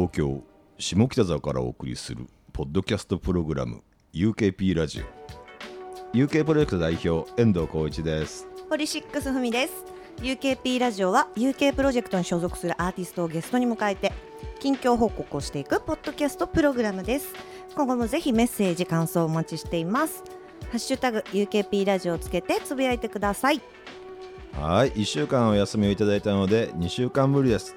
東京下北沢からお送りするポッドキャストプログラム UKP ラジオ。UK プロジェクト代表遠藤浩一です。ポリシックスふみです。UKP ラジオは UK プロジェクトに所属するアーティストをゲストに迎えて近況報告をしていくポッドキャストプログラムです。今後もぜひメッセージ感想をお待ちしています。ハッシュタグ UKP ラジオをつけてつぶやいてください。はい1週間お休みをいただいたので2週間ぶりです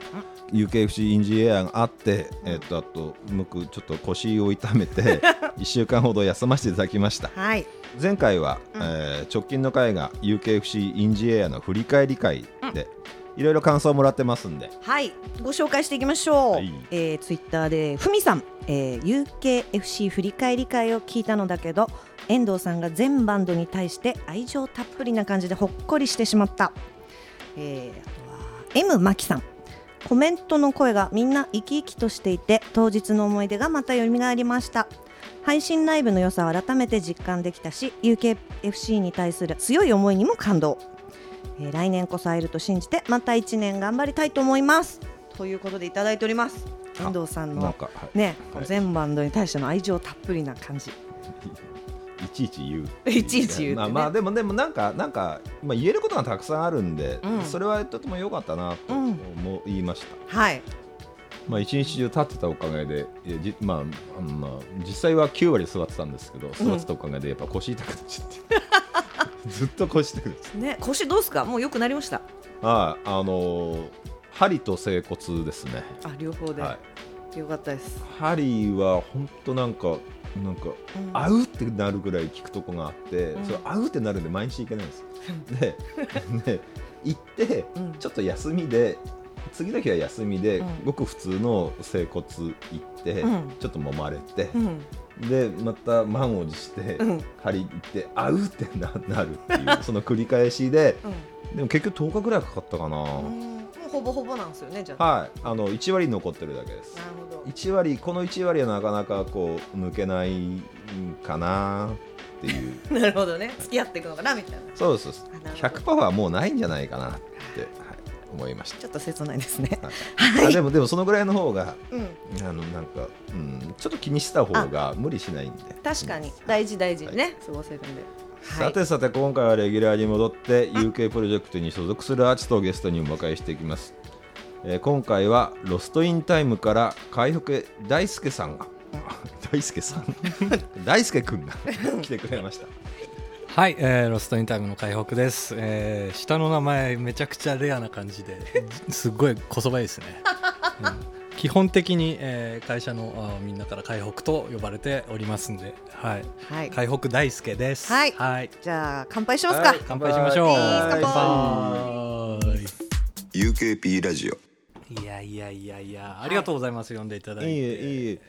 UKFC インジエアがあって、えっとあと僕ちょっと腰を痛めて 1週間ほど休ませていただきました。はい。前回は、うん。えー直近の回が UKFC インジエアの振り返り会で、いろいろ感想をもらってますんで。はい。ご紹介していきましょう、はい。えー、ツイッターでふみさん、えー、UKFC 振り返り会を聞いたのだけど遠藤さんが全バンドに対して愛情たっぷりな感じでほっこりしてしまった、えー、あとは M マキさんコメントの声がみんな生き生きとしていて当日の思い出がまた蘇りました。配信ライブの良さを改めて実感できたし UKFC に対する強い思いにも感動、えー来年こそ会えると信じてまた1年頑張りたいと思います。ということでいただいております。あ遠藤さんのね、はい。全バンドに対しての愛情たっぷりな感じ。いちいち言う。いちいち言うね。まあまあでもでもなんかなんか、まあ、言えることがたくさんあるんで、うん。それはとても良かったなとうん。思いました、はい。まあ一日中立ってたおかげでじまあ、あのまあ、実際は9割座ってたんですけど座ってたおかげでやっぱ腰痛くなっちゃって。ずっと腰痛くなっちゃって。ね腰どうすか？もう良くなりました？はいあのー針と整骨ですね。あ両方で、はよかったです、針は本当なんかなんかうん。あうってなるぐらい効くとこがあって、うん。それあうってなるんで毎日行けないんですよ。で で行ってうん。ちょっと休みで次の日は休みで、うん。ごく普通の整骨行って、うん。ちょっと揉まれてう、ん。でまた満を持して、うん。針行ってあうってななるっていうその繰り返しでうん。でも結局10日ぐらいかかったかな、ほぼほぼなんですよねじゃあ。はい。あの1割残ってるだけです。なるほど。1割この1割はなかなかこう抜けないんかなっていう。なるほどね。付き合っていくのかなみたいな。そうそうですあなるほど。100%はもうないんじゃないかなって、はい、思いましちょっと切ないですね。た、はい。はい。あでもでもそのぐらいの方がうん。あのなんか、うん、ちょっと気にした方が無理しないんで。確かに。大事大事にね、過ごせるんでさてさて今回はレギュラーに戻って UK プロジェクトに所属するアーティストをゲストにお迎えしていきます、えー今回はロストインタイムから海福大輔さんが 大輔さん？大輔くんが 来てくれました。はい、えーロストインタイムの海北です、えー下の名前めちゃくちゃレアな感じですっごいこそばいいですね、うん基本的に、えー会社のみんなから海北と呼ばれておりますんで、はい、はい。海北大輔です。はい。はい、じゃあ乾杯しますか、はい乾杯しましょう。乾杯。乾 UKP ラジオ。杯いやいやいやいやありがとうございます、呼んでいただいて。い。いえいいえ。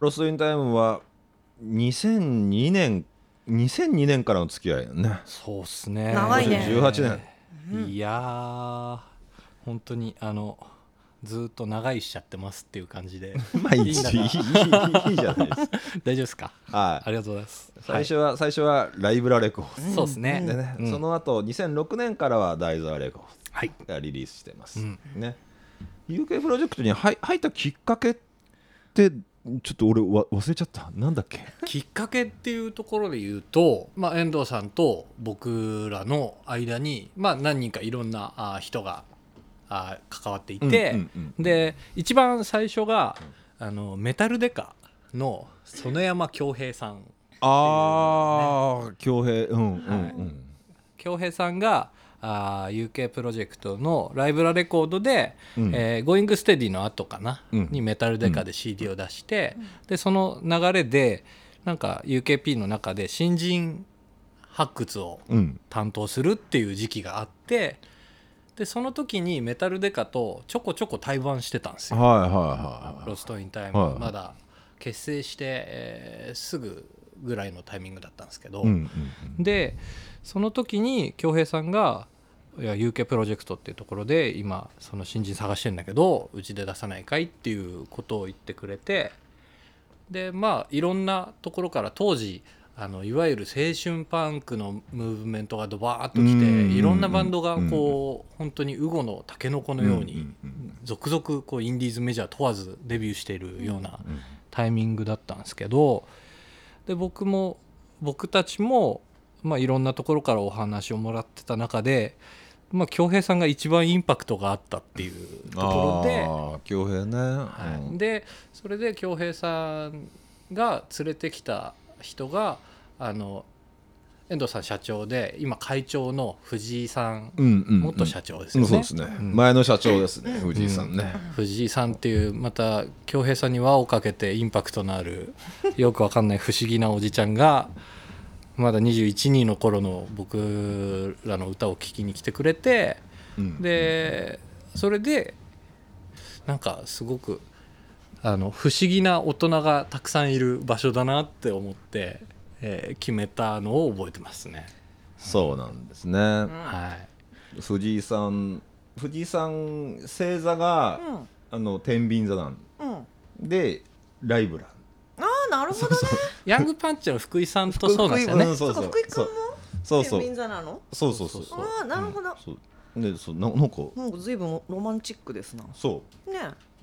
ロストインタイムは2002年2002年からの付き合いだね。そうっすね。長いね。18年。いやー本当にあのずっと長いしちゃってますっていう感じで。毎日。いいいいい,い,い,いじゃないです。か大丈夫ですか？はい。ありがとうございます。最初は、はい、最初はライブラレコーそうですね。でね、うん、その後2006年からはダイザーレコーがリリースしてます、はい、ね。UK プロジェクトに入ったきっかけってちょっと俺わ忘れちゃった。なんだっけ？きっかけっていうところで言うと、まあ、遠藤さんと僕らの間に、まあ、何人かいろんな人があ関わっていて、うんうんうんで一番最初があのメタルデカの園山恭平さん。ああ恭平うんうんはい。うん恭平さんがあー UK プロジェクトのライブラレコードで「うん。えー、Going Steady」の後かな、うん。にメタルデカで CD を出して、でその流れでなんか UKP の中で新人発掘をうん。担当するっていう時期があってでその時にメタルデカとちょこちょこ対バンしてたんですよ。はいはいはいロストインタイはいムまだ結成して、えーすぐぐらいのタイミングだったんですけど、うんうんうんでその時に恭平さんが「いや UK プロジェクトっていうところで今その新人探してんだけどうちで出さないかい?」っていうことを言ってくれて。でまあいろんなところから当時あのいわゆる青春パンクのムーブメントがドバーッときてうんいろんなバンドがこう本当にウゴのタケノコのように続々こうインディーズメジャー問わずデビューしているようなタイミングだったんですけどで僕も僕たちも、まあ、いろんなところからお話をもらってた中でまあ恭平さんが一番インパクトがあったっていうところで。平ね、はい、でそれで恭平さんが連れてきた人があの遠藤さん社長で今会長の藤井さん、うんうんうん。元社長ですよね。うんそうですね、うん。前の社長ですね藤井さんね、藤井さんっていうまた恭平さんに輪をかけてインパクトのある よくわかんない不思議なおじちゃんがまだ21人の頃の僕らの歌を聴きに来てくれてうん。でそれでなんかすごくあの不思議な大人がたくさんいる場所だなって思って、えー決めたのを覚えてますね。そうなんですね、はい。藤井さん藤井さん星座が、あの天秤座なんうん。うんでライブラああなるほどね。ヤングパンチの福井さんとそうなんですよね。んそうそう福井君もそうそう。天秤座なの？そうそうそう。そうああなるほど。そう。でそうななんかなんか随分ロマンチックですな。そね。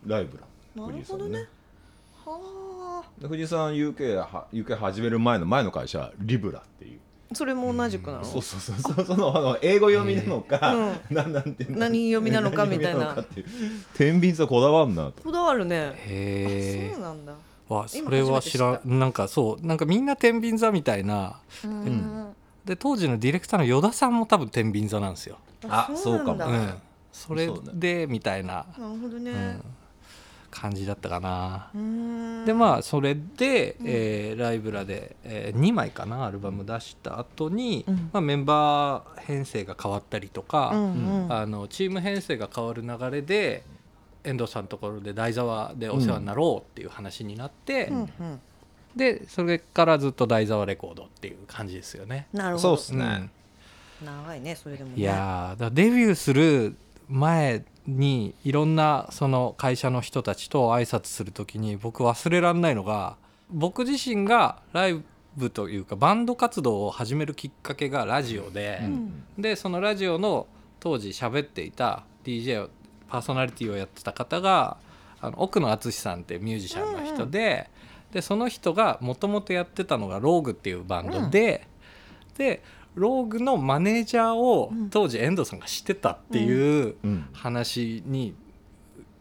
うライブラなるほどね。はあで藤井さん UK は UK 始める前の前の会社はリブラっていう。それも同じくなの？そうそうそうそう。そのあの英語読みなのか、なんなんていうの何読みなのかみたいな。天秤座こだわんなと。こだわるね。へそうなんだ。え。わそれは知らん。なんかそうなんかみんな天秤座みたいな。うん。で当時のディレクターの依田さんも多分天秤座なんですよ。あそうかも。だうん、それでみたいな、なるほどね。うん、感じだったかな。うん。でまあそれで、えーライブラで、え2枚かなアルバム出した後に、うん。まあ、メンバー編成が変わったりとか、うんうん。あのチーム編成が変わる流れで遠藤さんのところで台沢でお世話になろうっていう話になって、うんうん。でそれからずっと台沢レコードっていう感じですよね。なるほど。そうっすね、長いねそれでもね。いやーだデビューする前にいろんなその会社の人たちと挨拶する時に僕忘れられないのが僕自身がライブというかバンド活動を始めるきっかけがラジオで、うん。でそのラジオの当時喋っていた DJ をパーソナリティをやってた方があの奥野淳さんってミュージシャンの人で,、でその人がもともとやってたのがローグっていうバンドで、でローグのマネージャーをうん。当時遠藤さんが知ってたっていううん。話に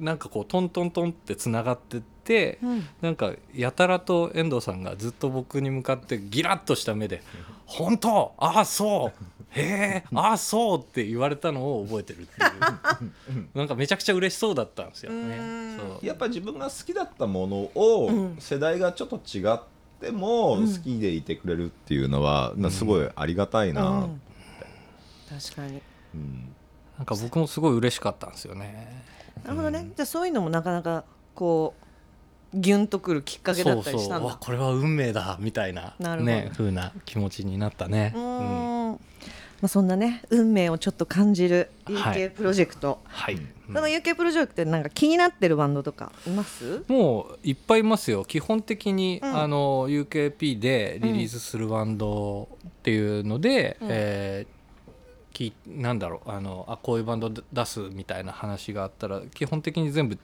なんかこうトントントンってつながってって。うん。なんかやたらと遠藤さんがずっと僕に向かってギラッとした目で「本当？ああそう。へえああそう」って言われたのを覚えてるっていう。なんかめちゃくちゃ嬉しそうだったんですよね。やっぱ自分が好きだったものを、うん。世代がちょっと違ってもうん。好きでいてくれるっていうのは、なすごいありがたいな、うん。確かに。うんなんか僕もすごい嬉しかったんですよね。なるほどね。じゃあそういうのもなかなかこうギュンとくるきっかけだったりしたんだ。わこれは運命だみたいななるほど。ね風な気持ちになったね。うんまあそんなね運命をちょっと感じるはい。UK プロジェクト、はい、その UK プロジェクトでなんか気になってるバンドとかいます？もういっぱいいますよ。基本的に、うん。あの UKP でリリースするバンドっていうので、うん。えーきなんだろう。あのあこういうバンド出すみたいな話があったら基本的に全部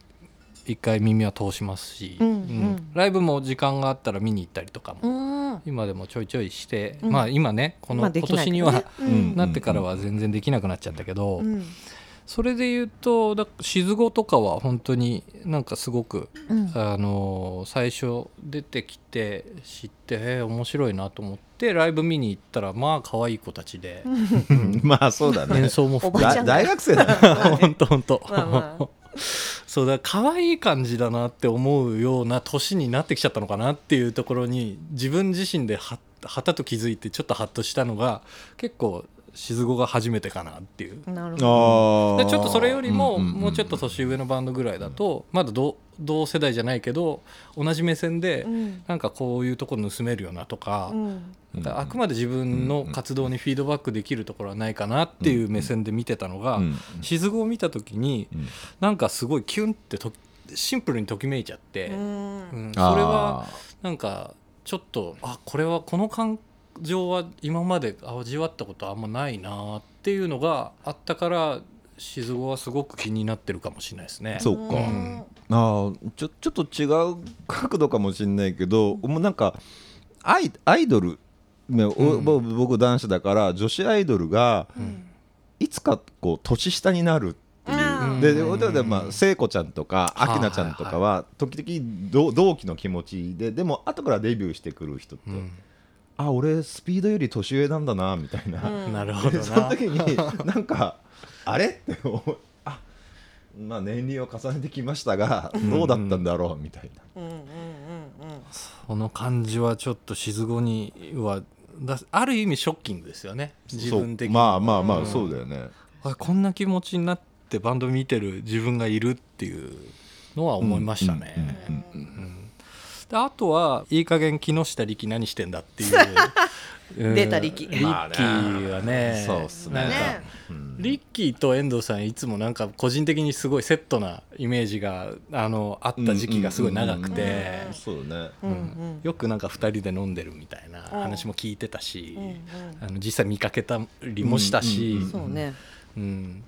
一回耳は通しますし、うんうん。ライブも時間があったら見に行ったりとかも、うん。今でもちょいちょいして、うん。まあ今ねこの、まあで今年には、うん。なってからは全然できなくなっちゃったけど、うん。それで言うとだ静語とかは本当になんかすごくうん。あの最初出てきて知ってえー面白いなと思ってライブ見に行ったらまあ可愛い子たちで。まあそうだね。演奏もお含め大学生だね。本当本当。まあまあ そうだ可愛い感じだなって思うような年になってきちゃったのかなっていうところに自分自身でははたと気づいてちょっとハッとしたのが結構静語が初めてかなっていう。なるほど。ちょっとそれよりもうんうんうんもうちょっと年上のバンドぐらいだとまだ同同世代じゃないけど同じ目線でうん。なんかこういうところ盗めるよなとかかあくまで自分の活動にフィードバックできるところはないかなっていう目線で見てたのがうん静語を見た時にうん。なんかすごいキュンってとシンプルにときめいちゃって、うん。うん。それはなんかちょっとあこれはこの感情は今まで味わったことあんまないなっていうのがあったから静語はすごく気になってるかもしれないですね。そうか、ん。あーちょちょっと違う角度かもしれないけど、もうなんかアイアイドル、ねおうん。ぼ僕男子だから女子アイドルがいつかこう年下になるっていう。うん。でうん。ででまあ聖子ちゃんとかはい明菜ちゃんとかは時々同同期の気持ちででも後からデビューしてくる人って、うんあ俺スピードより年上なんだなみたいな、うん。なるほどでそのな時になんかあれ？って思う。あまあ年齢を重ねてきましたがどうだったんだろうみたいな。うんうんうん。うんその感じはちょっと静語にはだある意味ショッキングですよね。自分的に。まあまあまあうん。そうだよね、あこんな気持ちになってバンド見てる自分がいるっていうのは思いましたね。うんうんうんうんであとはいい加減木下力何してんだっていう。うん。出た力。リッキーはねそうっすね。ね。うん。リッキーと遠藤さんいつもなんか個人的にすごいセットなイメージがあのあった時期がすごい長くて。よくなんか2人で飲んでるみたいな話も聞いてたしうんうん。あの実際見かけたりもしたし、うんうん。そうね。うん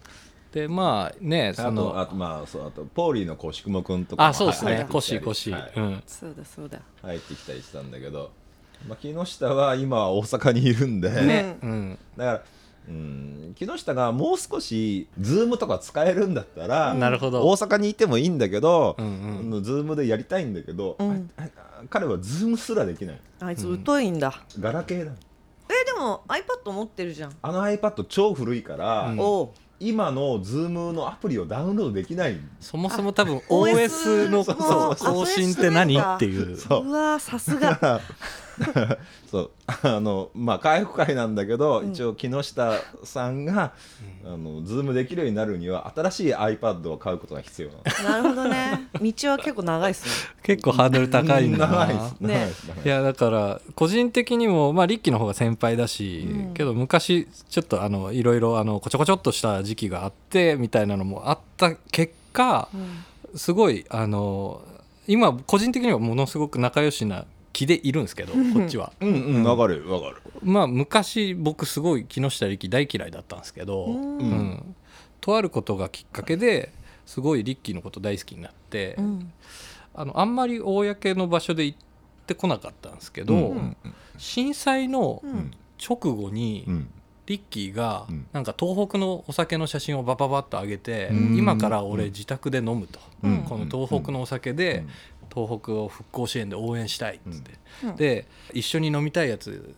でまあねあそのとあとまあそうあとポーリーのコシクモくんとかもあそうですね。コシコシ、はい。うん。そうだそうだ。入ってきたりしたんだけど、まあ、木下は今は大阪にいるんで、ね。うん。だからうん木下がもう少しズームとか使えるんだったら、なるほど。大阪にいてもいいんだけど、うんうん。ズームでやりたいんだけど、うん。あ彼はズームすらできない。あいつ疎いんだ。ガラケーだ。えでも iPad 持ってるじゃん。あの iPad 超古いから、うん。おう今のズームのアプリをダウンロードできない。そもそも多分あ OS のそう更新って何？っていう。そう。うわーさすが そうあのまあ回復会なんだけど、うん。一応木下さんが、あのズームできるようになるには新しい iPad を買うことが必要なの。なるほどね。道は結構長いっすね。結構ハードル高いん。だ長いなです長いです。長いです。いやだから個人的にもまあリッキーの方が先輩だし、うん。けど昔ちょっとあのいろいろあのこちょこちょっとした時期があってみたいなのもあった結果すごいあの今個人的にはものすごく仲良しな気でいるんですけどこっちは。うんうんわかるわかる。まあ昔僕すごい木下力大嫌いだったんですけど、うん。うん。とあることがきっかけですごいリッキーのこと大好きになって、うん。あのあんまり公の場所で行ってこなかったんですけど、うん。震災のうん。直後に、うん。リッキーがうん。なんか東北のお酒の写真をバババッと上げて、うん今から俺自宅で飲むと、うんこの東北のお酒で、東北を復興支援で応援したいっつって、うん。で一緒に飲みたいやつ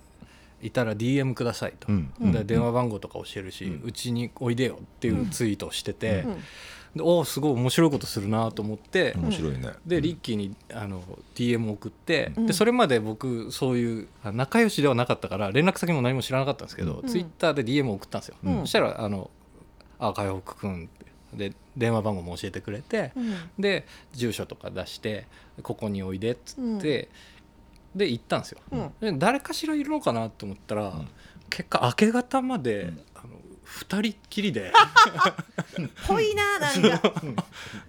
いたら DM くださいと、うん。で電話番号とか教えるしうち、においでよっていうツイートをしてて、うん。でおおすごい面白いことするなと思って、面白いね。でリッキーにあの DM 送って、うん。でそれまで僕そういうあ仲良しではなかったから連絡先も何も知らなかったんですけど、うん。ツイッターで DM を送ったんですよ、うん。そしたら「あのあ海北くん」って。で電話番号も教えてくれて、うん。で住所とか出して「ここにおいで」っつって、で行ったんですよ、うん。で誰かしらいるのかなと思ったら、ん。結果明け方まで、あの2人っきりで。ぽいななんか。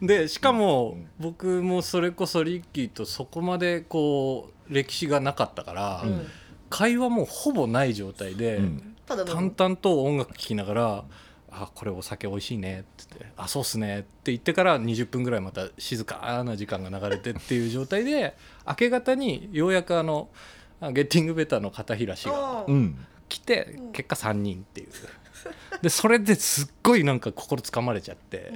でしかも僕もそれこそリッキーとそこまでこう歴史がなかったから、うん。会話もほぼない状態で、淡々と音楽聴きながら「あこれお酒美味しいね」って言って「あそうっすね」って言ってから20分ぐらいまた静かな時間が流れてっていう状態で 明け方にようやくあのあゲッティングベターの片平氏が来て結果3人っていう。でそれですっごいなんか心つかまれちゃって。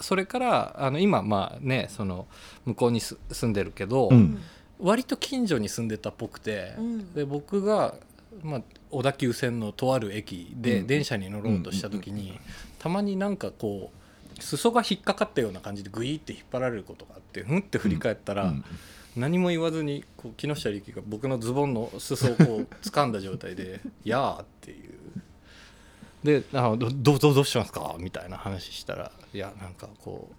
それからあの今まあねその向こうにす住んでるけど、うん。割と近所に住んでたっぽくて、うん。で僕が、まあ、小田急線のとある駅でうん。電車に乗ろうとした時に、たまになんかこう裾が引っかかったような感じでグイって引っ張られることがあってふんって振り返ったら、うん何も言わずにこう木下力が僕のズボンの裾をこう掴んだ状態で「やあ」っていう。であどどうしたんですか？みたいな話したら「いやなんかこう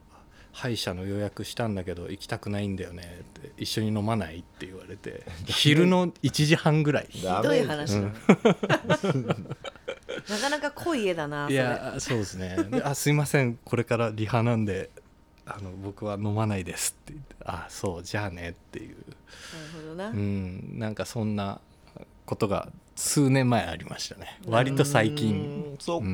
歯医者の予約したんだけど行きたくないんだよね」って「一緒に飲まない?」って言われて 昼の1時半ぐらい。ひどい話だ、うん。なかなか濃い絵だないやそうですね。であすいません。これからリハなんであの僕は飲まないですって言ってあそうじゃあねっていう。なるほどな、うん。なんかそんなことが数年前ありましたね。割と最近。うんそっか。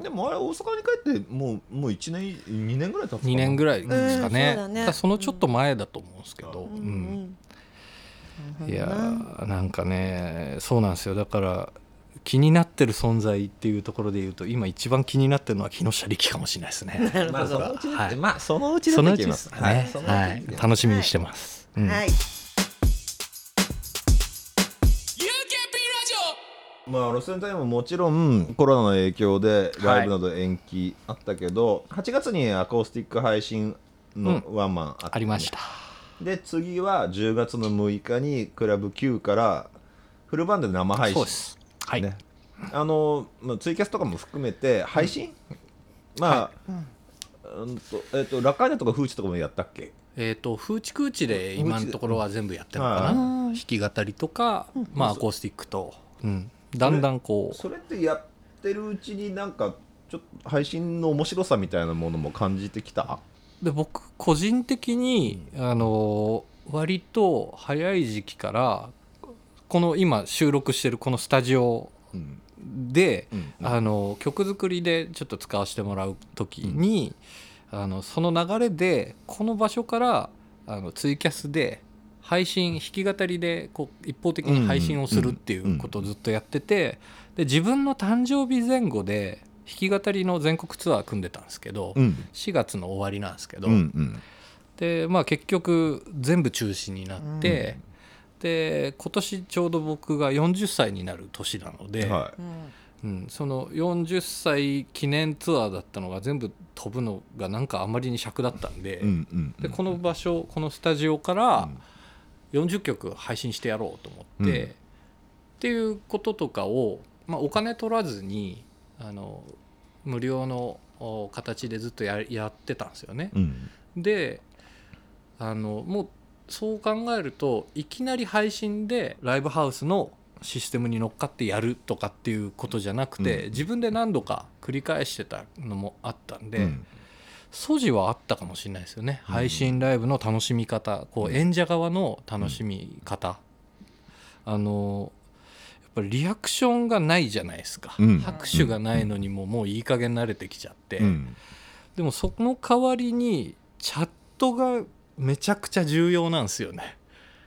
うでもあれ大阪に帰ってもうもう1年2年ぐらい経つかな。2年ぐらいですかね,、うんそね。そのちょっと前だと思うんですけど、ううん。うん。いやーな。んかねそうなんですよ。だから気になってる存在っていうところで言うと今一番気になってるのは木下力かもしれないですね。まあそのうちはいまあそのうちだそのうちですすね、ははい。楽しみにしてます。うんまあ、ロスエンタイムももちろんコロナの影響でライブなど延期あったけど、8月にアコースティック配信のワンマンあって、ありました。で次は10月の6日にクラブ Q からフルバンドで生配信。そうです。はい。ね、あの、まあ、ツイキャスとかも含めて配信、まあ、うんとえっ、とラカーニャとかフーチとかもやったっけ？えっ、と風知空知で今のところは全部やってるのかな？うん弾き語りとか、まあアコースティックと、うん、だんだんこう。それってやってるうちになんかちょっと配信の面白さみたいなものも感じてきた？で僕個人的にあの割と早い時期からこの今収録してるこのスタジオうん。で、うん。あの曲作りでちょっと使わせてもらう時に、あのその流れでこの場所からあのツイキャスで配信弾き語りでこう一方的に配信をするっていうことをずっとやっててで自分の誕生日前後で弾き語りの全国ツアー組んでたんですけど、うん。4月の終わりなんですけど、うんうん。でまあ結局全部中止になって、で今年ちょうど僕が40歳になる年なので、はうん、その40歳記念ツアーだったのが全部飛ぶのがなんかあまりに尺だったんで,、いうんうんでこの場所このスタジオから40曲配信してやろうと思って、うん。っていうこととかを、まあ、お金取らずにあの無料のお形でずっとややってたんですよね。うん。であのもうそう考えるといきなり配信でライブハウスのシステムに乗っかってやるとかっていうことじゃなくて、うん。自分で何度か繰り返してたのもあったんで、うん素地はあったかもしれないですよね、配信ライブの楽しみ方こう演者側の楽しみ方、あのやっぱりリアクションがないじゃないですか、うん。拍手がないのにももういい加減慣れてきちゃって、うん。でもその代わりにチャットがめちゃくちゃ重要なんですよね。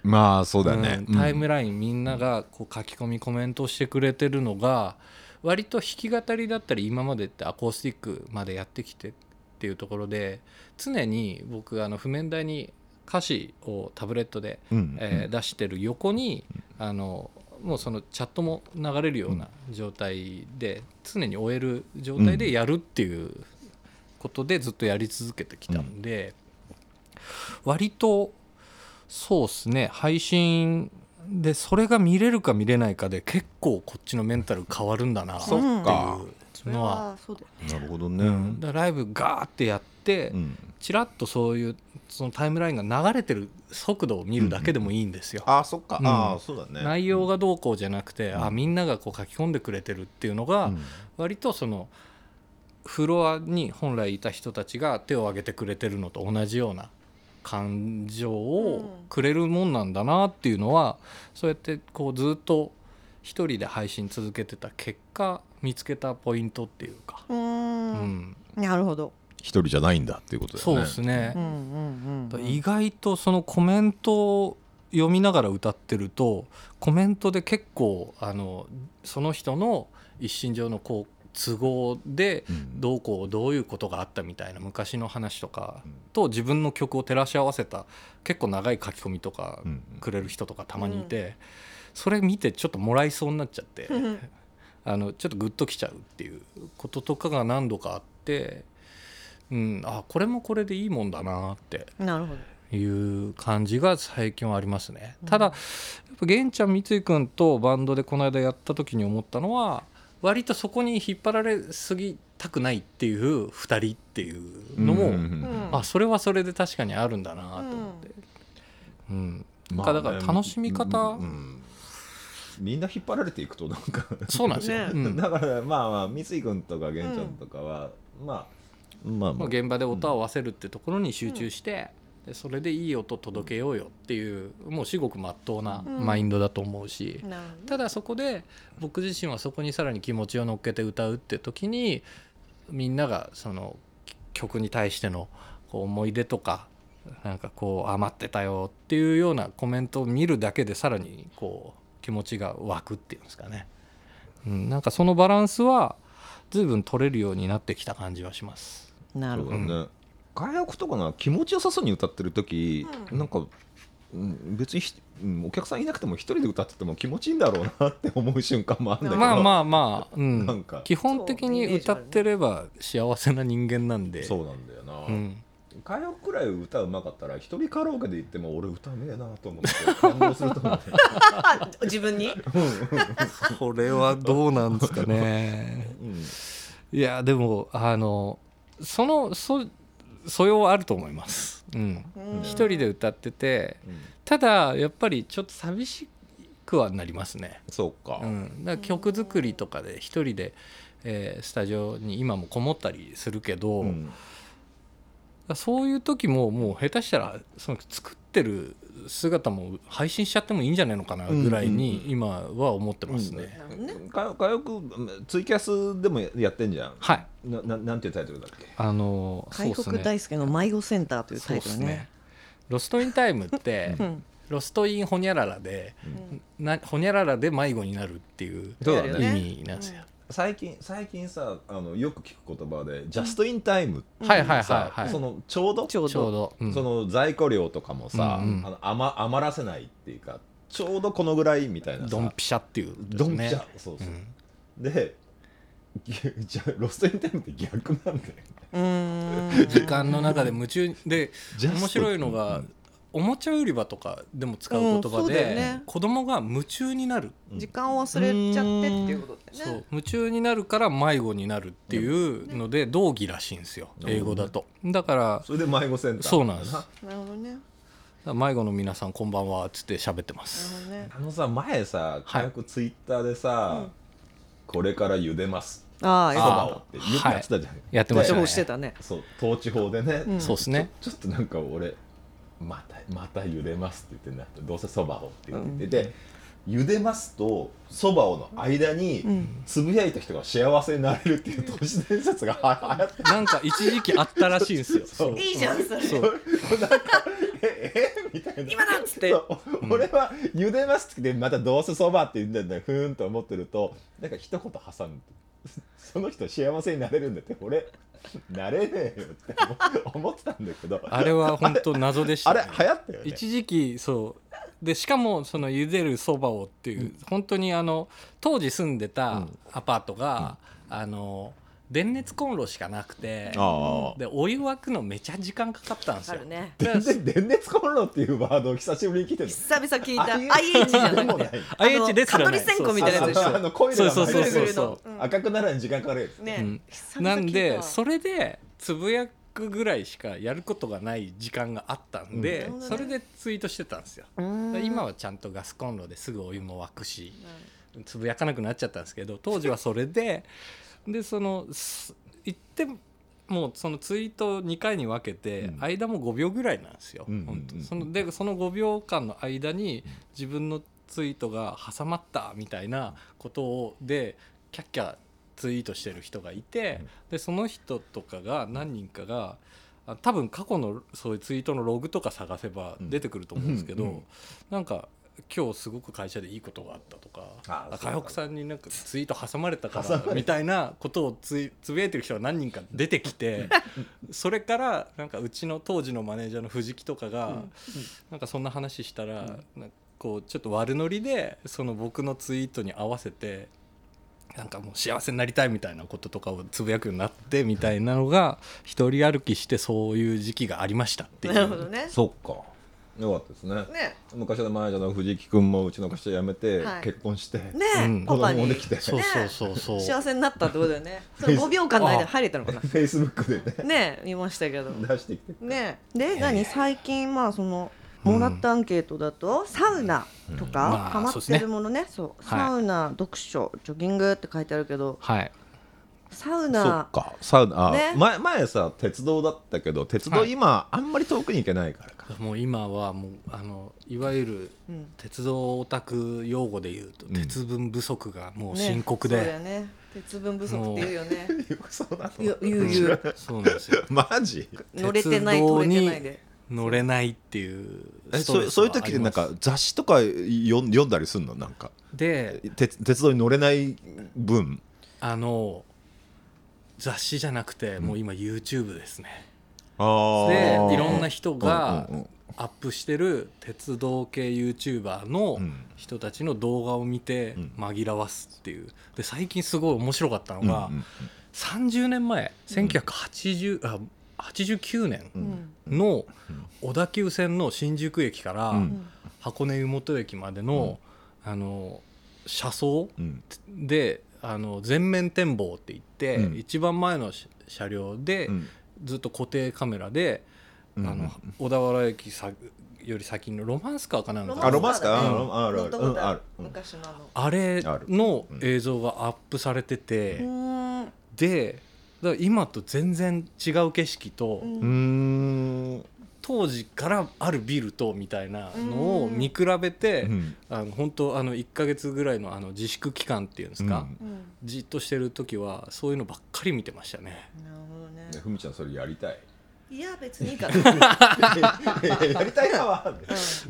まあそうだね。うん。タイムラインみんながこう書き込みコメントしてくれてるのが割と弾き語りだったり今までってアコースティックまでやってきてっていうところで常に僕あの譜面台に歌詞をタブレットで、うんえー出してる横にあのもうそのチャットも流れるような状態で常に終える状態でやるっていうことでずっとやり続けてきたんで、割とそうですね配信でそれが見れるか見れないかで結構こっちのメンタル変わるんだなってそっか。いうのは、なるほどね。うん。ライブガーってやって、うん。ちらっとそういうそのタイムラインが流れてる速度を見るだけでもいいんですよ。あそっか。うん。ああそうだね。内容がどうこうじゃなくて、うん。あみんながこう書き込んでくれてるっていうのが、うん。割とそのフロアに本来いた人たちが手を挙げてくれてるのと同じような感情をくれるもんなんだなっていうのは、そうやってこうずっと一人で配信続けてた結果見つけたポイントっていうか、うん。ん。なるほど。一人じゃないんだっていうことだよね。そうですね。う、んうんうん意外とそのコメントを読みながら歌ってるとコメントで結構あのその人の一身上のこう都合でうん。どうこうどういうことがあったみたいな昔の話とかと自分の曲を照らし合わせた結構長い書き込みとかうんくれる人とかたまにいて、それ見てちょっともらいそうになっちゃって あのちょっとグッときちゃうっていうこととかが何度かあって、うん、あこれもこれでいいもんだなってなるほど。いう感じが最近はありますね。ただやっぱ玄ちゃん三井君とバンドでこの間やった時に思ったのは割とそこに引っ張られすぎたくないっていう2人っていうのも、うんうんうん。あそれはそれで確かにあるんだなと思って。うん。まあねだから楽しみ方うんうんみんな引っ張られていくとなんか。そうなんですよ、ね。うん。だからまあまあ三井君とか玄ちゃんとかは、まあまあままあ、あ現場で音を合わせるってところに集中して、でそれでいい音届けようよっていうもう至極まっとうなうんマインドだと思うし、ただそこで僕自身はそこにさらに気持ちを乗っけて歌うって時にみんながその曲に対してのこう思い出とかなんかこう余ってたよっていうようなコメントを見るだけでさらにこう気持ちが湧くっていうんですかね、うん、なんかそのバランスは随分取れるようになってきた感じはします。なるほど。そうだね。外役とかな気持ちよさそうに歌ってる時、なんかうん別にひ、うんお客さんいなくても一人で歌ってても気持ちいいんだろうなって思う瞬間もあるんだけど。まあまあまあ、うん。なんか。基本的に歌ってれば幸せな人間なんで。そうなんだよな、うん、歌謡くらい歌うまかったら一人カラオケで行っても俺歌うめえなと思って感動すると思う自分にこれはどうなんですかね。うん。いやでもあのそのそ素養はあると思います、うん、一人で歌っててうん。ただやっぱりちょっと寂しくはなりますね、そうか、うん、だから曲作りとかで一人で、えースタジオに今もこもったりするけど、うんそういう時ももう下手したらその作ってる姿も配信しちゃってもいいんじゃないのかなぐらいに今は思ってますね。か歌謡曲ツイキャスでもやってんじゃん。はい。なななんていうタイトルだっけ？あの海北大輔の迷子センターというタそうイトルね。ですね。ロストインタイムって うん。ロストインホニャララで、なホニャララで迷子になるっていう意味なんですよ。最近最近さあのよく聞く言葉で「ジャストインタイム」ってはいはいさはいはい。そのちょうど？ちょうど。ちょうど、うん。その在庫量とかもさ、うんうん。あの余余らせないっていうかちょうどこのぐらいみたいなさ。ドンピシャっていう、ドンピシャ、そうそう、でぎじゃあロストインタイムって逆なんだよね時間の中で夢中で面白いのが、おもちゃ売り場とかでも使う言葉うんそうだよで、ね。子供が夢中になる、時間を忘れちゃってっていうことだよね。そう。夢中になるから迷子になるっていうので道義らしいんですよ英語だと。だからそれで迷子センター。そうなんです。なるほどね。迷子の皆さんこんばんはっつって喋ってまなすね。あのさ前さはい。よくツイッターでさ、これから茹でます。ああやってた。じゃん、やってましたね。そう統治法でね、うんそうですねちょちょっとなんか俺またまた茹でますって言ってんだってどうせそばをって言ってて、で茹でますとそばをの間にん。つぶやいた人が幸せになれるっていう都市伝説がは流行ってなんか一時期あったらしいんですよ。そう。いいじゃんそれ。そう。なんかええ？みたいな。今だっつって。俺は茹でますって言ってまたどうせそばって言うんだよねふーんと思ってるとなんか一言挟むその人幸せになれるんだって俺。なれねえよって思思ってたんだけど。あれは本当謎でした、あれね、流行ったよね。一時期そう。でしかもその茹でるそばをっていう、本当にあの当時住んでたアパートが、あの電熱コンロしかなくてでお湯沸くのめちゃ時間かかったんですよ。ある。ね。全然電熱コンロっていうワードを久しぶりに聞いてる久々聞いた。IH じゃなくて。でもない IH ですら蚊ない取り線香みたいなやつでしょ。コイルがそう。そうそうそう赤くなるのに時間かかるやつね。うん。なんでそれでつぶやくぐらいしかやることがない時間があったんで、うん。それでツイートしてたんですよ。今はちゃんとガスコンロですぐお湯も沸くしつぶやかなくなっちゃったんですけど当時はそれででそのす言ってもうそのツイート2回に分けてうん。間も5秒ぐらいなんですよ。うん本当そのでその5秒間の間に自分のツイートが挟まったみたいなことをでキャッキャツイートしてる人がいてでその人とかが何人かがあ多分過去のそういうツイートのログとか探せば出てくると思うんですけど、うなんか今日すごく会社でいいことがあったとかあそう海北さんになんかツイート挟まれたからみたいなことをついつぶやいてる人が何人か出てきてそれからなんかうちの当時のマネージャーの藤木とかが、なんかそんな話したら、なんかこうちょっと悪ノリでその僕のツイートに合わせてなんかもう幸せになりたいみたいなこととかをつぶやくようになってみたいなのが一人歩きしてそういう時期がありましたっていう。なるほどね。そっかよかったですね。ね。昔のマネージャーの藤木君もうちの会社辞めてはい。結婚して、ねうん子パパに。供もできて。そうそうそうそう。幸せになったってことだよね。その5秒間の間に入れたのかな。フェイスブックでね。ね見ましたけど。出してきて。ねで何？最近まあそのもらったアンケートだと、サウナとまあかハマってるものね,、そう。はい。サウナ読書ジョギングって書いてあるけどはい。そっサウナ。か。サウナ。あ、ね。前前さ鉄道だったけど鉄道はい。今、あんまり遠くに行けないからか。もう今はもうあのいわゆるうん。鉄道オタク用語で言うと、うん。鉄分不足がもうね深刻そうだで、よね。鉄分不足って言うよね。そうな言う言う言う。そうなんですよ。マジ？乗れてない鉄道に取れてないで乗れないっていうそうそういう時ってなんか雑誌とか読ん読んだりすんの？なんか。で鉄鉄道に乗れない分。あの雑誌じゃなくてもう今 YouTube ですね、あでいろんな人がアップしてる鉄道系 YouTuber のうん。人たちの動画を見てうん。紛らわすっていう。で最近すごい面白かったのが、うんうん30年前1980、あ89年うん。の小田急線の新宿駅からうん。箱根湯本駅までの,、あの車窓うん。であの全面展望って言って、うん。一番前の車両で、うん。ずっと固定カメラで、うんあの小田原駅さより先のロマンスカーかなんか。あロマンスカー？ロあれのうん映像がアップされてて、うーん。でだ今と全然違う景色と、当時からあるビルとみたいなのを見比べて、うん。あの本当あの1か月ぐらいのあの自粛期間っていうんですか、うん。うんじっとしてる時はそういうのばっかり見てましたね。なるほどね。ねふみちゃんそれやりたい。いや別にいいから。う んやりたいかは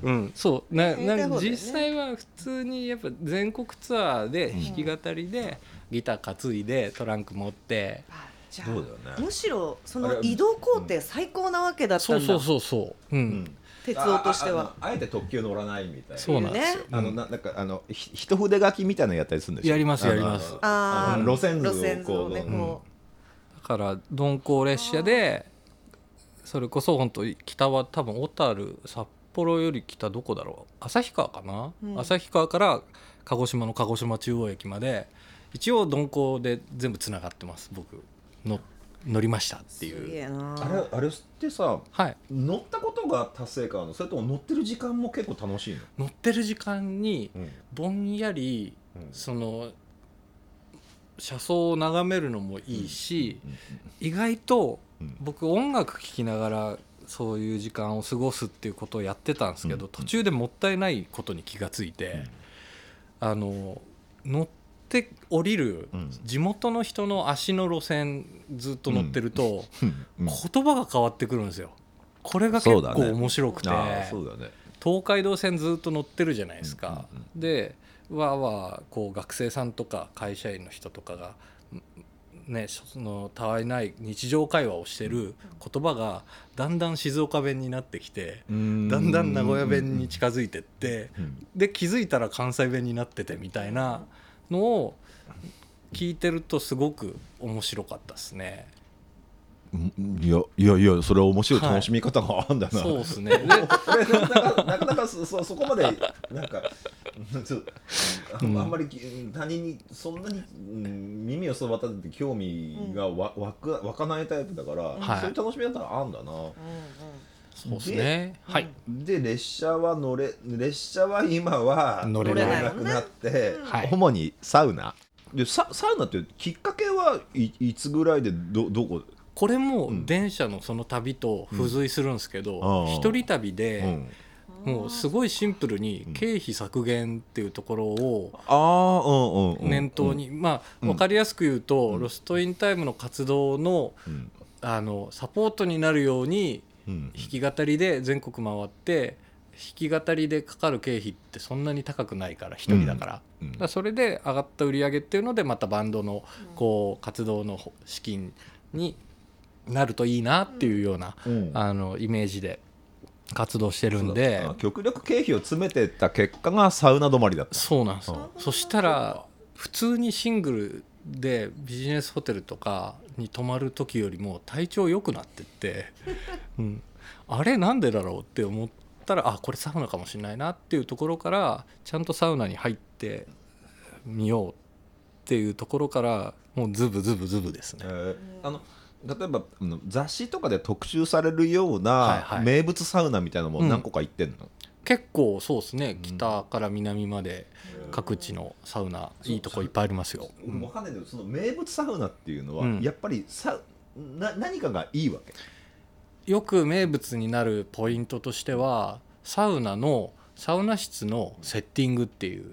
うん、そう。んか方だよね。実際は普通にやっぱ全国ツアーで弾き語りで、ギター担いでトランク持ってあじゃそうだよね。あむしろその移動工程最高なわけだったんだ。そうそうそうそう、うん。うん。鉄道としては。ああああえて特急乗らないみたいな。そうなんですよ、あのななんかあのひ一筆書きみたいなのやったりするんでしょ？やりますやります。あーあの路線図を路線図をねこう。こだから鈍行列車でそれこそ本当北は多分小樽札幌より北どこだろう？旭川かな、うん。旭川から鹿児島の鹿児島中央駅まで一応鈍行で全部つながってます僕の乗りましたっていう。あれあれってさはい。乗ったことが達成感あるの？それとも乗ってる時間も結構楽しいの、乗ってる時間にうん。ぼんやりうん。その車窓を眺めるのもいいし、意外とうん。僕音楽聴きながらそういう時間を過ごすっていうことをやってたんですけど、うん途中でもったいないことに気がついて、あの乗って降りるうん。地元の人の足の路線ずっと乗ってると、言葉が変わってくるんですよ。これが結構面白くて、東海道線ずっと乗ってるじゃないですか。でわーわーこう学生さんとか会社員の人とかがんねそのたわいない日常会話をしてる言葉がだんだん静岡弁になってきてだんだん名古屋弁に近づいてってうん。で気づいたら関西弁になっててみたいなのを聞いてるとすごく面白かったですね。うんいやいやいやそれは面白い楽しみ方があるんだな、そうですね。なかなかなかそそそこまでなんかうんちょあんあんまりき他人にそんなに、うん耳をそば立てて興味がわ湧く湧かないタイプだから、はいそういう楽しみ方があるんだな。うんうんそうですね。はい。で列車は乗れ列車は今は乗れなくなって、はい。主にサウナ。でササウナってきっかけはいいつぐらいでどどこ？これもうん。電車のその旅と付随するんですけど、一人旅で、うん。もうすごいシンプルに経費削減っていうところをああうんうんうん。念頭に、まあうん。分かりやすく言うと、うん。ロストインタイムの活動のうん。あのサポートになるようにうん弾き語りで全国回って弾き語りでかかる経費ってそんなに高くないから一人だから,、うんだそれで上がった売り上げっていうのでまたバンドのこう活動の資金になるといいなっていうような、うん。あのイメージで活動してるんで。極力経費を詰めてった結果がサウナ止まりだった。そうなんですうん。よそしたら普通にシングルでビジネスホテルとかに泊まる時よりも体調良くなってって、うん、あれなんでだろうって思ったらあこれサウナかもしれないなっていうところからちゃんとサウナに入ってみようっていうところからもうズブズブズブですね。え。ー。あの例えば雑誌とかで特集されるようはいなはい。名物サウナみたいなのも何個か行ってんの、結構そうですね北から南まで各地のサウナいいとこいっぱいありますよ、うん、わかんないけどその名物サウナっていうのは、うん。やっぱりさな何かがいいわけ？よく名物になるポイントとしてはサウナのサウナ室のセッティングっていう,、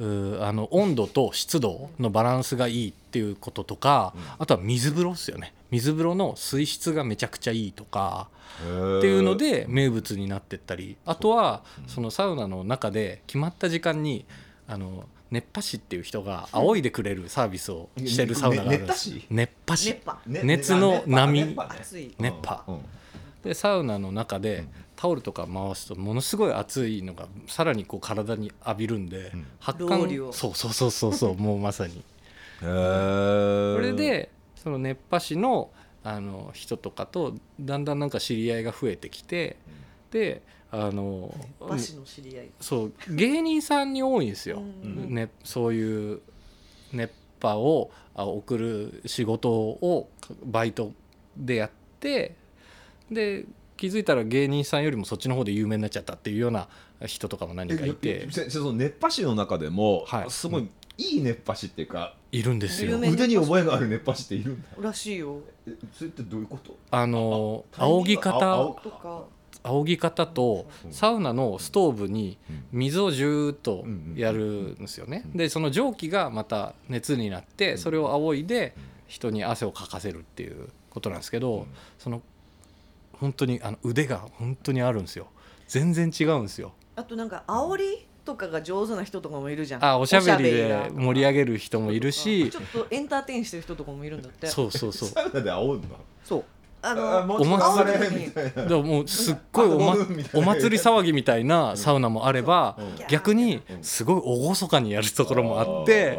うーあの温度と湿度のバランスがいいっていうこととか、あとは水風呂っすよね。水風呂の水質がめちゃくちゃいいとかっていうので名物になってったり。あとはそのサウナの中で決まった時間にあの熱波師っていう人が仰いでくれるサービスをしてるサウナがあるんです。ね熱波師？熱波ね熱の波。熱波でサウナの中でタオルとか回すとものすごい熱いのがさらにこう体に浴びるんで、うん。発汗そうそうそうそうそうもうまさに。へー。これでその熱波師のあの人とかとだんだんなんか知り合いが増えてきてであのバシの知り合い。そう芸人さんに多いんですよ、うん。ね、そういう熱波をあ送る仕事をバイトでやってで気づいたら芸人さんよりもそっちの方で有名になっちゃったっていうような人とかも何人かいて。その熱波師の中でも、はい。すごいいい熱波師っていうか、いるんですよ。腕に覚えがある熱波師っているんだ。らしいよ。えそれってどういうこと？あの仰ぎあ方青とか。仰ぎ方とうん。サウナのストーブにうん。水をジューッとやるんですよね。でその蒸気がまた熱になってそれを仰いで人に汗をかかせるっていうことなんですけどその本当にあの腕が本当にあるんですよ。全然違うんですよ。あとなんか煽りとかが上手な人とかもいるじゃん。あおしゃべりでが。盛り上げる人もいるし。ちょっとエンターテインしてる人とかもいるんだって。そうそうそう。サウナで煽るの？そう。ああのお祭りれみたももうすっごいお, まおな祭り騒ぎみたいなサウナもあればうん。逆にすごい厳かにやるところもあって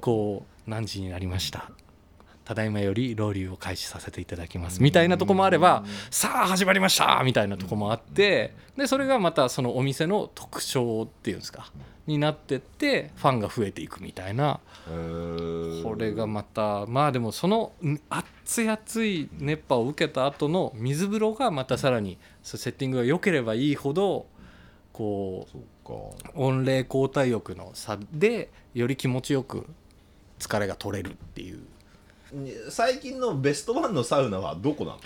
こう何時になりました？ただいまよりロウリュを開始させていただきます。みたいなとこもあればさあ始まりましたみたいなとこもあってでそれがまたそのお店の特徴っていうんですかになってってファンが増えていくみたいな。これがまたまあでもそのん熱い熱い熱波を受けた後の水風呂がまたさらにセッティングが良ければいいほどこう温冷交代浴の差でより気持ちよく疲れが取れるっていう最近のベストワンのサウナはどこなの？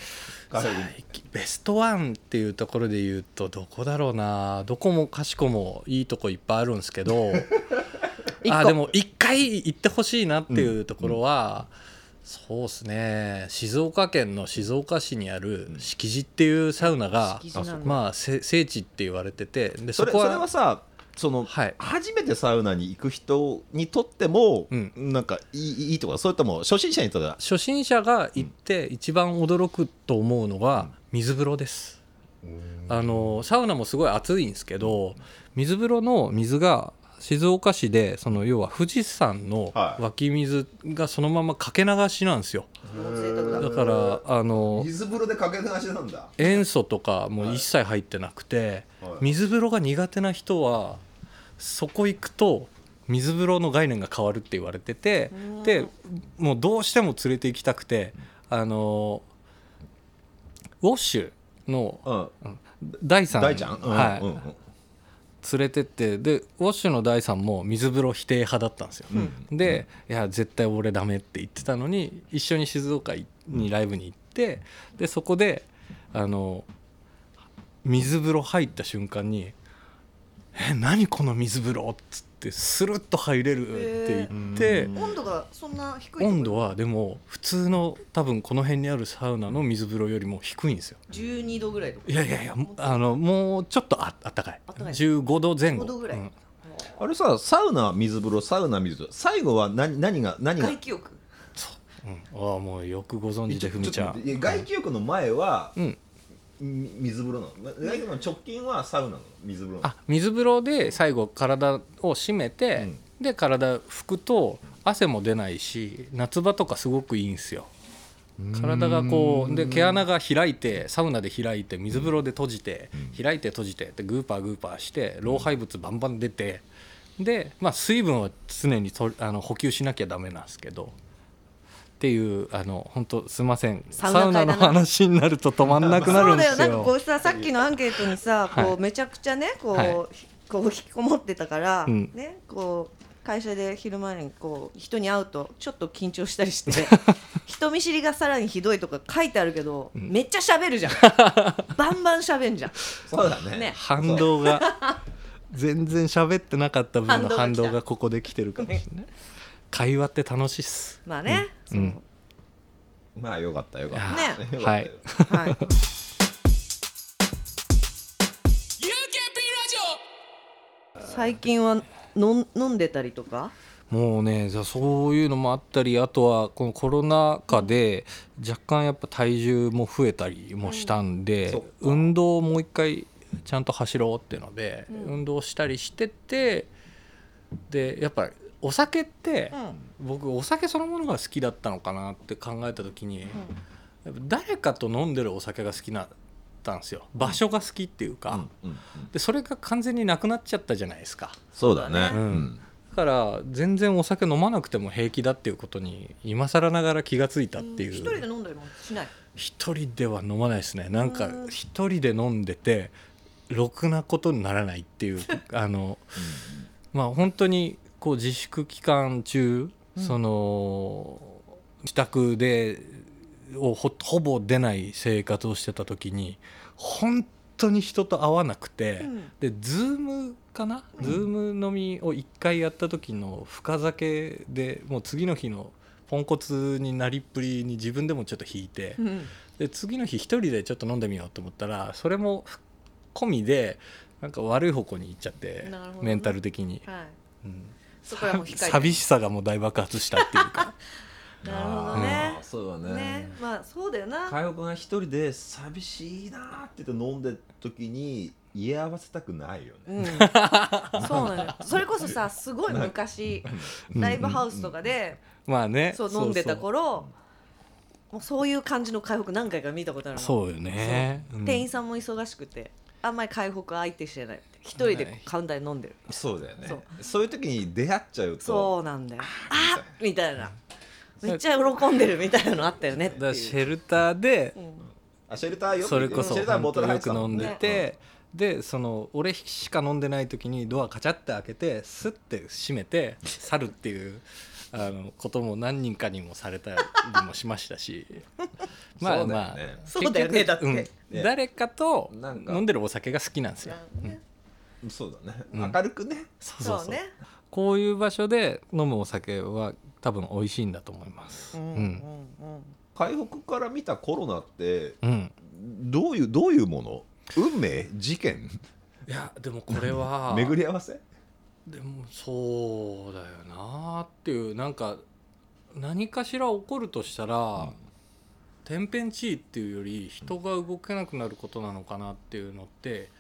ベストワンっていうところで言うとどこだろうな。どこもかしこもいいとこいっぱいあるんですけど。あでも一回行ってほしいなっていうところは、そうですね。静岡県の静岡市にある敷地っていうサウナが、まあせ聖地って言われてて。でそれそそこはれはさその、はい。初めてサウナに行く人にとっても、うん。なんかいいいいとかそれとも初心者にとっては。初心者が行って一番驚くと思うのが水風呂です。あのサウナもすごい暑いんですけど水風呂の水が静岡市でその要は富士山のはい。湧き水がそのままかけ流しなんですよだだからあの水風呂でかけ流しなんだ。塩素とかも一切入ってなくてはい。水風呂が苦手な人はそこ行くと水風呂の概念が変わるって言われててうん。でもうどうしても連れて行きたくてあのウォッシュのうん。第3大ちゃん、うん。はい。うんうん連れてってでウォッシュの第3も水風呂否定派だったんですよ、うん。でいや絶対俺ダメって言ってたのに一緒に静岡にライブに行ってでそこであの水風呂入った瞬間に「え何この水風呂」っつってスルッと入れるって言って、うん。温度がそんな低い温度はでも普通の多分この辺にあるサウナの水風呂よりも低いんですよ。12度ぐらいとか？いやいやいやあのもうちょっとああったかい。あったかい。15度前後。15度ぐらい。うん。あれさサウナ水風呂サウナ水風呂最後は何何が何が？外気浴？う。ん、ああもうよくご存知でふみちゃん。外気浴の前は、うん。み水風呂なの？外気浴の直近はサウナなの水風呂あ水風呂で最後体を締めて、で体拭くと汗も出ないし夏場とかすごくいいんですよ。体がこうで毛穴が開いてサウナで開いて水風呂で閉じて、開いて閉じてでグーパーグーパーして老廃物バンバン出てで、まあ、水分は常にとあの補給しなきゃダメなんですけどっっていうあの本当すいません。ササウナの話になると止まんなくなるんですそうだよ。なんかこよ。うささっきのアンケートにさ、こはい。うめちゃくちゃねこう、はい。ひこう引きこもってたから、うん。ねこう会社で昼間にこう人に会うとちょっと緊張したりして 人見知りがさらにひどいとか書いてあるけど、めっちゃ喋るじゃん。バンバン喋んじゃん。そうだね。ね。反動が全然喋ってなかった分の反動が来た反動がここで来てるかもしれない。会話って楽しいっす。まあね、うんうん。まあよかったよかった。ねよかったよはい。そうはい 最近は飲ん飲んでたりとか？もうねじゃあそういうのもあったりあとはこのコロナ禍で若干やっぱ体重も増えたりもしたんで、そっか。運動をもう一回ちゃんと走ろうっていうので、うん。運動したりしててでやっぱりお酒って、僕お酒そのものが好きだったのかなって考えた時に、誰かと飲んでるお酒が好きだったんですよ。場所が好きっていうか、うんうんうん。でそれが完全になくなっちゃったじゃないですか。そうだね。ううん。んだから全然お酒飲まなくても平気だっていうことに今更ながら気がついたっていう。一人で飲んだりもしない？一人では飲まないですね。なんかうん。一人で飲んでてろくなことにならないっていう あのまあ本当にこう自粛期間中、その自宅でをほほぼ出ない生活をしてた時に本当に人と会わなくて、うん。でズームかな、ズーム飲みを1回やった時の深酒でもう次の日のポンコツになりっぷりに自分でもちょっと引いて、うん。で次の日一人でちょっと飲んでみようと思ったらそれも込みでなんか悪い方向に行っちゃって、ね。メンタル的に、はい。うんそこらもう控えて。寂しさがもう大爆発したっていうか。なるほどね。あーそうだね。ね。まあそうだよな。佳代君が一人で寂しいなーって言って飲んでる時に家合わせたくないよね。うん、そうなのよ。それこそさすごい昔うん。ライブハウスとかで、まあね。そう飲んでた頃もうそういう感じの回復何回か見たことあるのそうよね。そううん。店員さんも忙しくてあんまり回復相手してない一人でカウンターで飲んでる、そうだよね。そう。そういう時に出会っちゃうと。そうなんだよ。あっみたいな。めっちゃ喜んでるみたいなのあったよねってだからシェルターでうん。あシェルターよくそれこそシェルターボトル入よってたもんね。く飲んでて、でその俺しか飲んでない時にドアカチャって開けてスッて閉めて去るっていうあのことも何人かにもされたりもしましたし。まあそうだよまあねそうだよねだって。うん。ね。誰かとなんか。飲んでるお酒が好きなんですよ。ねそうだね、うん。明るくね。そうそうそう。そうね。こういう場所で飲むお酒は多分美味しいんだと思います。うんうん。うんうん。回復から見たコロナってうん。どういうどういうもの？運命？事件？いやでもこれは。巡り合わせ？でもそうだよなっていうなんか何かしら起こるとしたら、天変地異っていうより人が動けなくなることなのかなっていうのって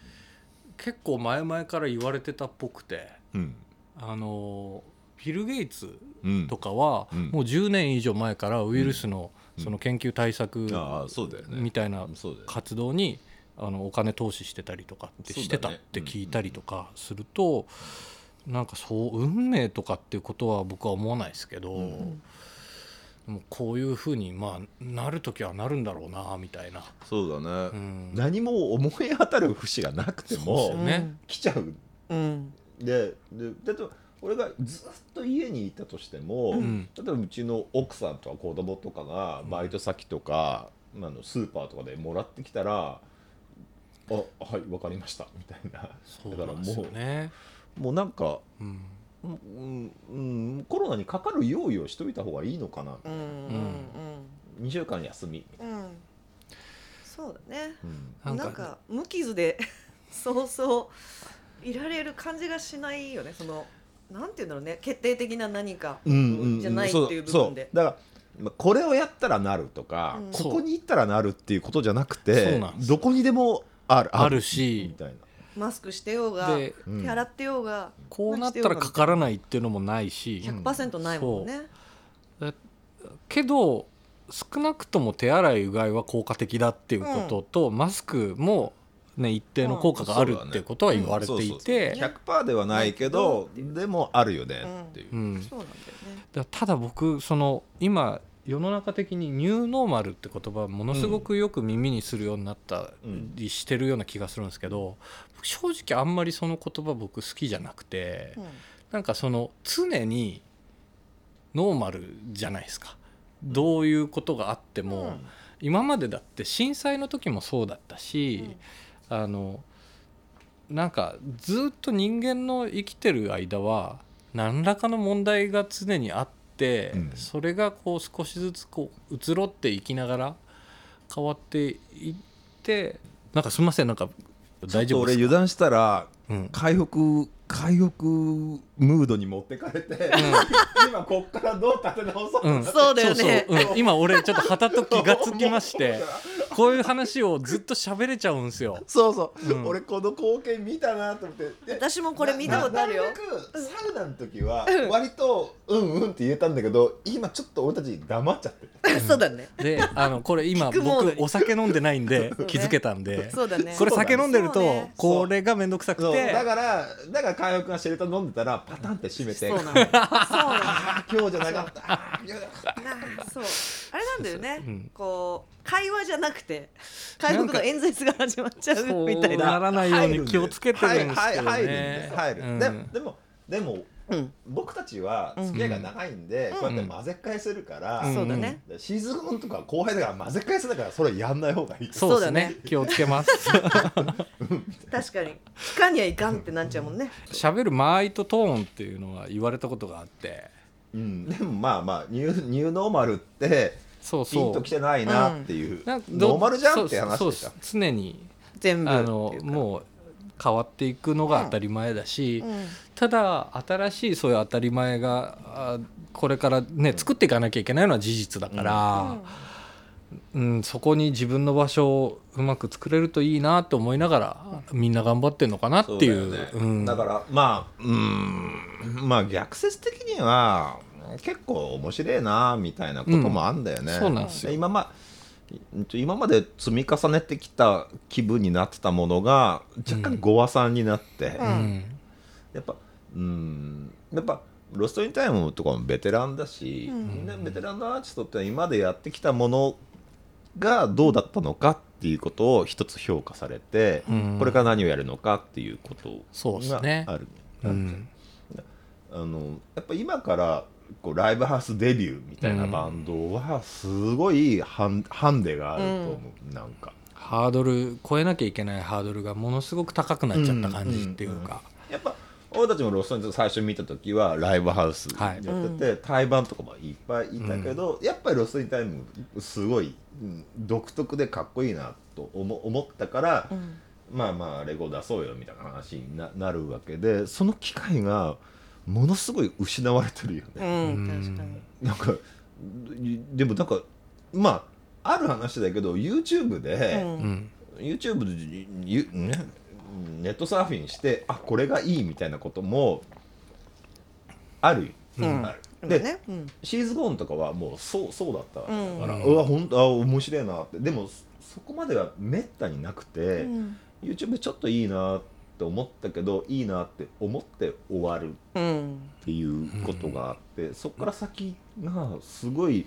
結構前々から言われてたっぽくてうん。あのビル・ゲイツうん。とかは、うん。もう10年以上前からウイルスのうん。その研究対策みたいな活動にあのお金投資してたりとかってしてたって聞いたりとかすると、なんかそう運命とかっていうことは僕は思わないですけど、うんでもこういうふうにまあなる時はなるんだろうなみたいな、そうだね、うん。何も思い当たる節がなくてそうもね。来ちゃう。うん。ででだって俺がずっと家にいたとしても、ん例えばうちの奥さんとか子供とかがバイト先とか、あのスーパーとかでもらってきたら「あはいわかりました」みたいなそうなんですよだね。もうなんか、うんうんうん、コロナにかかる用意をしといた方がいいのかな、うんうん2週間休み、うんうん。そうだね。うん。なんかなんか無傷で そうそういられる感じがしないよね。そのなんていうんだろうね。決定的な何かじゃないっていう部そ分で。だからまあこれをやったらなるとか、うん。ここに行ったらなるっていうことじゃなくそてうなんです。どこにでもあるあるし。みたいな、マスクしてようが手洗ってようがこうなったらかからないっていうのもないし、100%ないもんね。けど少なくとも手洗いうがいは効果的だっていうことと、マスクも、ね、一定の効果があるっていうことは言われていて。100%ではないけどでもあるよねっていう、うん。そうなんだよね。だただ僕その今世の中的にニューノーマルって言葉ものすごくよく耳にするようになったりしてるような気がするんですけど正直あんまりその言葉僕好きじゃなくてなんかその常にノーマルじゃないですか。どういうことがあっても今までだって震災の時もそうだったしあのなんかずっと人間の生きてる間は何らかの問題が常にあって、うん。それがこう少しずつこう移ろっていきながら変わっていってなんかすみませんなんか大丈夫ですか？俺油断したらうん。回復回復ムードに持ってかれて、今こっからどう立て直そうかなって、そうだよね。そうん。今俺ちょっとはたと気がつきましてこういう話をずっと喋れちゃうんですよ。そうそう、うん。俺この光景見たなと思って。で私もこれ見たことあるよ。サウナの時は割とうんうんって言えたんだけど今ちょっと俺たち黙っちゃって。る そうだね。であのこれ今僕お酒飲んでないんで気づけたんで。そうだね。これ酒飲んでるとこれが面倒くさくて。だからだから海北がシェルター飲んでたらパタンって閉めて。そうなの。今日じゃなかった。あー今日じゃなかった。なあそう。あれなんだよね、うん。こう会話じゃなくて回復の演説が始まっちゃうみたいな。ならないように気をつけてるんですけど入るんね入る、うん。ででもでもうん。僕たちは付き合いが長いんで、うん。こうやって混ぜ返せるから、うん。そうだね、でシーズンとか後輩だから混ぜ返せだからそれやんない方がいい。そうですね。そうだね。気をつけます。確かに。聞かにはいかんってなっちゃうもんね。喋る間合いとトーンっていうのは言われたことがあって。うん、でもまあまあニューニューノーマルってそうそう。ピンときてないなっていう、なんノーマルじゃんって話そうでしたそう常に全部あのもう変わっていくのが当たり前だし、うん。ただ新しいそういう当たり前があこれからね作っていかなきゃいけないのは事実だから、うんそこに自分の場所をうまく作れるといいなと思いながら、みんな頑張ってんのかなっていう。そうだよね。うん。だからまあうん。まあ逆説的には結構面白いなみたいなこともあんだよね、うんそうなんですよ。今ま今まで積み重ねてきた気分になってたものが若干ごわさんになって、うん。うん。やっぱうんやっぱロストインタイムとかもベテランだし、うん。ねベテランのアーティストって今までやってきたものがどうだったのかっていうことを一つ評価されて、うん。これから何をやるのかっていうことそうですがねある。うん。あのやっぱ今からこうライブハウスデビューみたいなバンドはすごいハンハンデがあると思う、なんか。ハードル超えなきゃいけないハードルがものすごく高くなっちゃった感じっていうか、やっぱ俺たちもロストイン最初見た時はライブハウスやってて、対バンとかもいっぱいいたけど、やっぱりロストインタイムすごい、うん独特でかっこいいなと思思ったから、うん。まあまあレゴ出そうよみたいな話にななるわけでその機会がものすごい失われてるようね。ん。確かに。なんかでもなんかまあある話だけど YouTube で、うん。うん YouTube でゆねネットサーフィンしてあこれがいいみたいなこともあるよ、うん。ある。で、ねうん。シーズゴーンとかはもうそうそうだった。わけだから、ううんわ本当あ面白いなって。でもそこまではめったになくて、うん。YouTube ちょっといいなって思ったけどいいなって思って終わるうんっていうことがあって、そこから先がすごい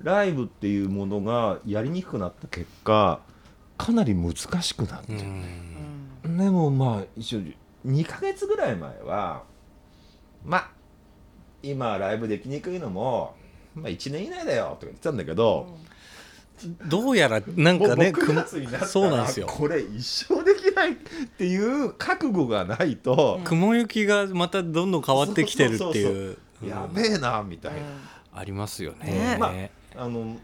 ライブっていうものがやりにくくなった結果かなり難しくなってる、でもまあ一応2ヶ月ぐらい前はまあ今ライブできにくいのも、まあ、1年以内だよとか言ってたんだけど、どうやらなんかねもうく9月になったらそうなんですよ。これ一生できないっていう覚悟がないと、雲行きがまたどんどん変わってきてるっていうやべえなみたいな。ありますよね。まあの、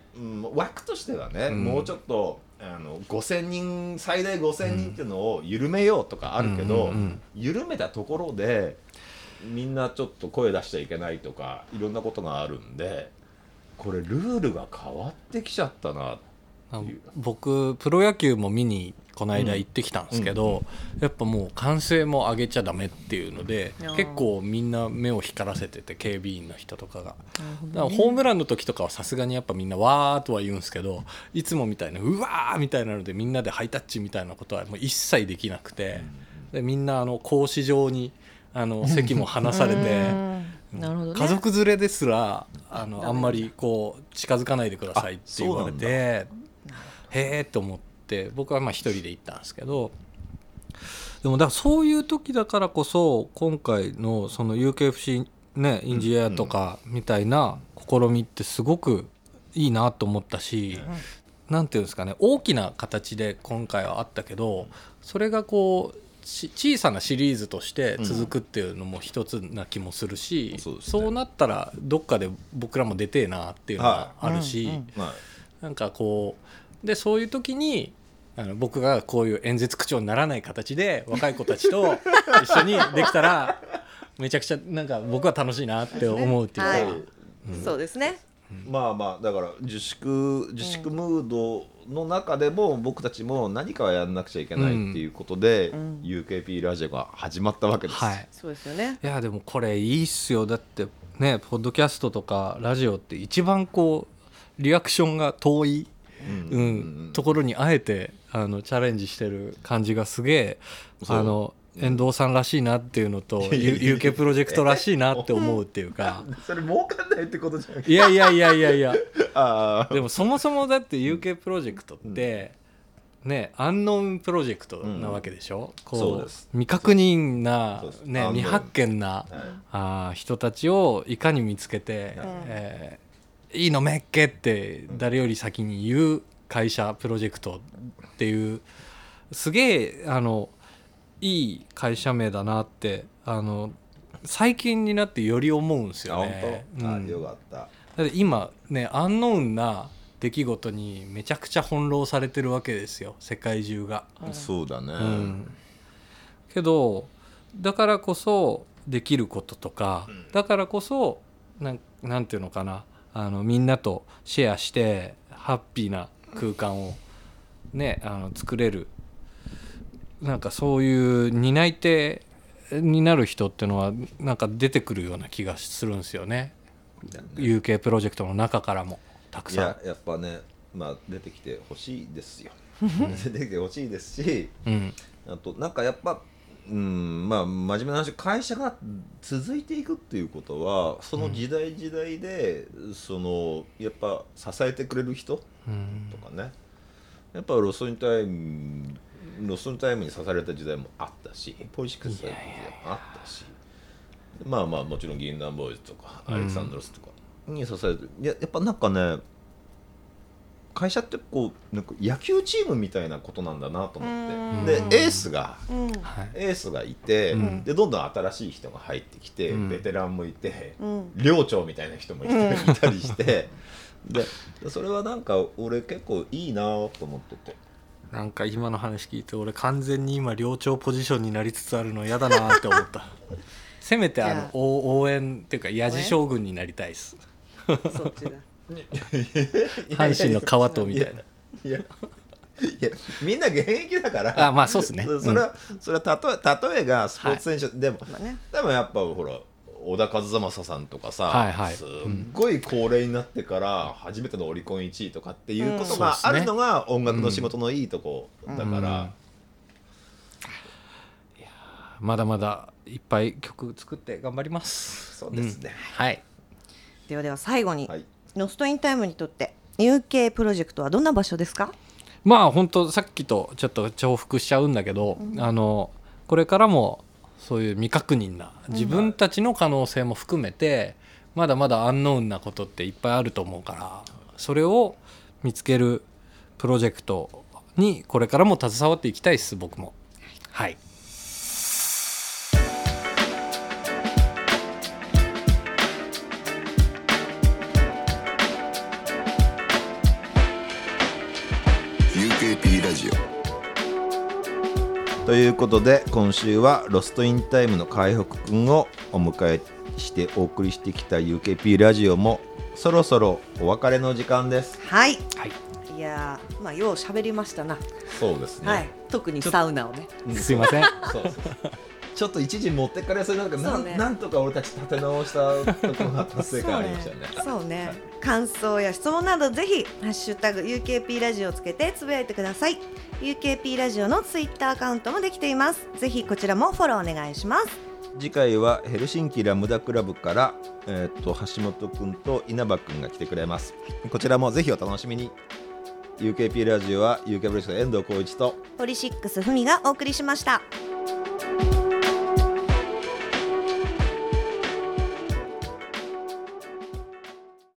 枠としてはね、もうちょっとあの5,000人最大5,000人っていうのを緩めようとかあるけど、緩めたところでみんなちょっと声出しちゃいけないとかいろんなことがあるんでこれルールが変わってきちゃったな僕プロ野球も見にこの間行ってきたんですけど、やっぱもう歓声も上げちゃダメっていうのであー結構みんな目を光らせてて警備員の人とかが。なるほだかホームランの時とかはさすがにやっぱみんなわーとは言うんですけどいつもみたいなうわーみたいなのでみんなでハイタッチみたいなことはもう一切できなくてでみんなあの格子状にあの 席も離されてうん。なるほどね。家族連れですらあのあんまりこう近づかないでくださいって言われてへえって思って僕はまあ一人で行ったんですけどでもだからそういう時だからこそ今回のその UKFC ねインジアとかみたいな試みってすごくいいなと思ったし、なんていうんですかね大きな形で今回はあったけどそれがこうし小さなシリーズとして続くっていうのも一つな気もするし、うんそうなったらどっかで僕らも出てえなっていうのがあるし、なんかこうでそういう時にあの僕がこういう演説口調にならない形で 若い子たちと一緒にできたらめちゃくちゃなんか僕は楽しいなって思うっていうか、はい。そうですね。まあまあだから自粛自粛ムードの中でも僕たちも何かはやんなくちゃいけないっていうことで、うん。UKP ラジオが始まったわけです。はい。そうですよね。いやでもこれいいっすよ。だってねポッドキャストとかラジオって一番こうリアクションが遠い、うん。うんところにあえてあのチャレンジしてる感じがすげえの遠藤さんらしいなっていうのと UK プロジェクトらしいなって思うっていうか。それ儲かんないってことじゃん。いやいやいやいや。い やああでもそもそもだって UK プロジェクトって、ねアンノーンプロジェクトなわけでしょ、うです。未確認なね、未発見な、はい。あー人たちをいかに見つけて、えーいいのめっけって誰より先に言う会社プロジェクトっていうすげえあのいい会社名だなってあの最近になってより思うんですあよね。本当、あうんよかった。だって今ねアンノーンな出来事にめちゃくちゃ翻弄されてるわけですよ世界中が。そうだね。うんけどだからこそできることとか、だからこそなんなんていうのかなあのみんなとシェアしてハッピーな空間をねあの作れるなんかそういう担い手になる人っていうのはなんか出てくるような気がするんですよね UK プロジェクトの中からもたくさんいや。やっぱねまあ出てきてほしいですよ。出てきてほしいですし。うんあとなんかやっぱうんまあ真面目な話会社が続いていくっていうことはその時代時代で、そのやっぱ支えてくれる人うんとかねやっぱ LOST IN TIME LOST IN TIMEに支えられた時代もあったし POLYSICS。された時代もあったしまあまあもちろん銀杏 BOYZ とかアレクサンドロスとかに支えていややっぱなんかね会社ってこうなんか野球チームみたいなことなんだなと思って。うん。でエースがうん。はいエースがいて、うん。でどんどん新しい人が入ってきて、うん。ベテランもいて、うん。寮長みたいな人もいたりしてでそれはなんか俺結構いいなと思ってて。なんか今の話聞いて俺完全に今寮長ポジションになりつつあるの嫌だなって思った。せめてあの応応援っていうかヤジ将軍になりたいです。そっちだ。阪神の川とみたいな。いやいやみんな現役だから。あまあそうっすね。そそれは、それは例え例えがスポーツ選手、でもまあね。でもやっぱほら小田和正さんとかさ、はいはい。すっごい高齢になってから初めてのオリコン1位とかっていうことうんがあるのが音楽の仕事のいいとこだから、まだまだいっぱい曲作って頑張ります。そうですね、うん。はい。ではでは最後に、はい。ロストインタイムにとって UK プロジェクトはどんな場所ですか？まあ本当さっきとちょっと重複しちゃうんだけど、あのこれからもそういう未確認な自分たちの可能性も含めて、まだまだアンノーンなことっていっぱいあると思うからそれを見つけるプロジェクトにこれからも携わっていきたいです僕も。はい「ということで今週はロストインタイムの海北くんをお迎えしてお送りしてきた UKP ラジオもそろそろお別れの時間です。はい。はい。いやーまあよう喋りましたな、そうですね、はい。特にサウナをね。すいません。そうそうちょっと一時持ってかれそうになるけど、なね。なんとか俺たち立て直したところが達成感ありましたよね。そうね。感想や質問などぜひハッシュタグ UKP ラジオをつけてつぶやいてください。UKP ラジオのツイッターアカウントもできています。ぜひこちらもフォローお願いします。次回はヘルシンキラムダクラブから、えー、と橋本くんと稲葉くんが来てくれます。こちらもぜひお楽しみに。UKP ラジオは UK プロジェクト遠藤浩一とポリシックスふみがお送りしました。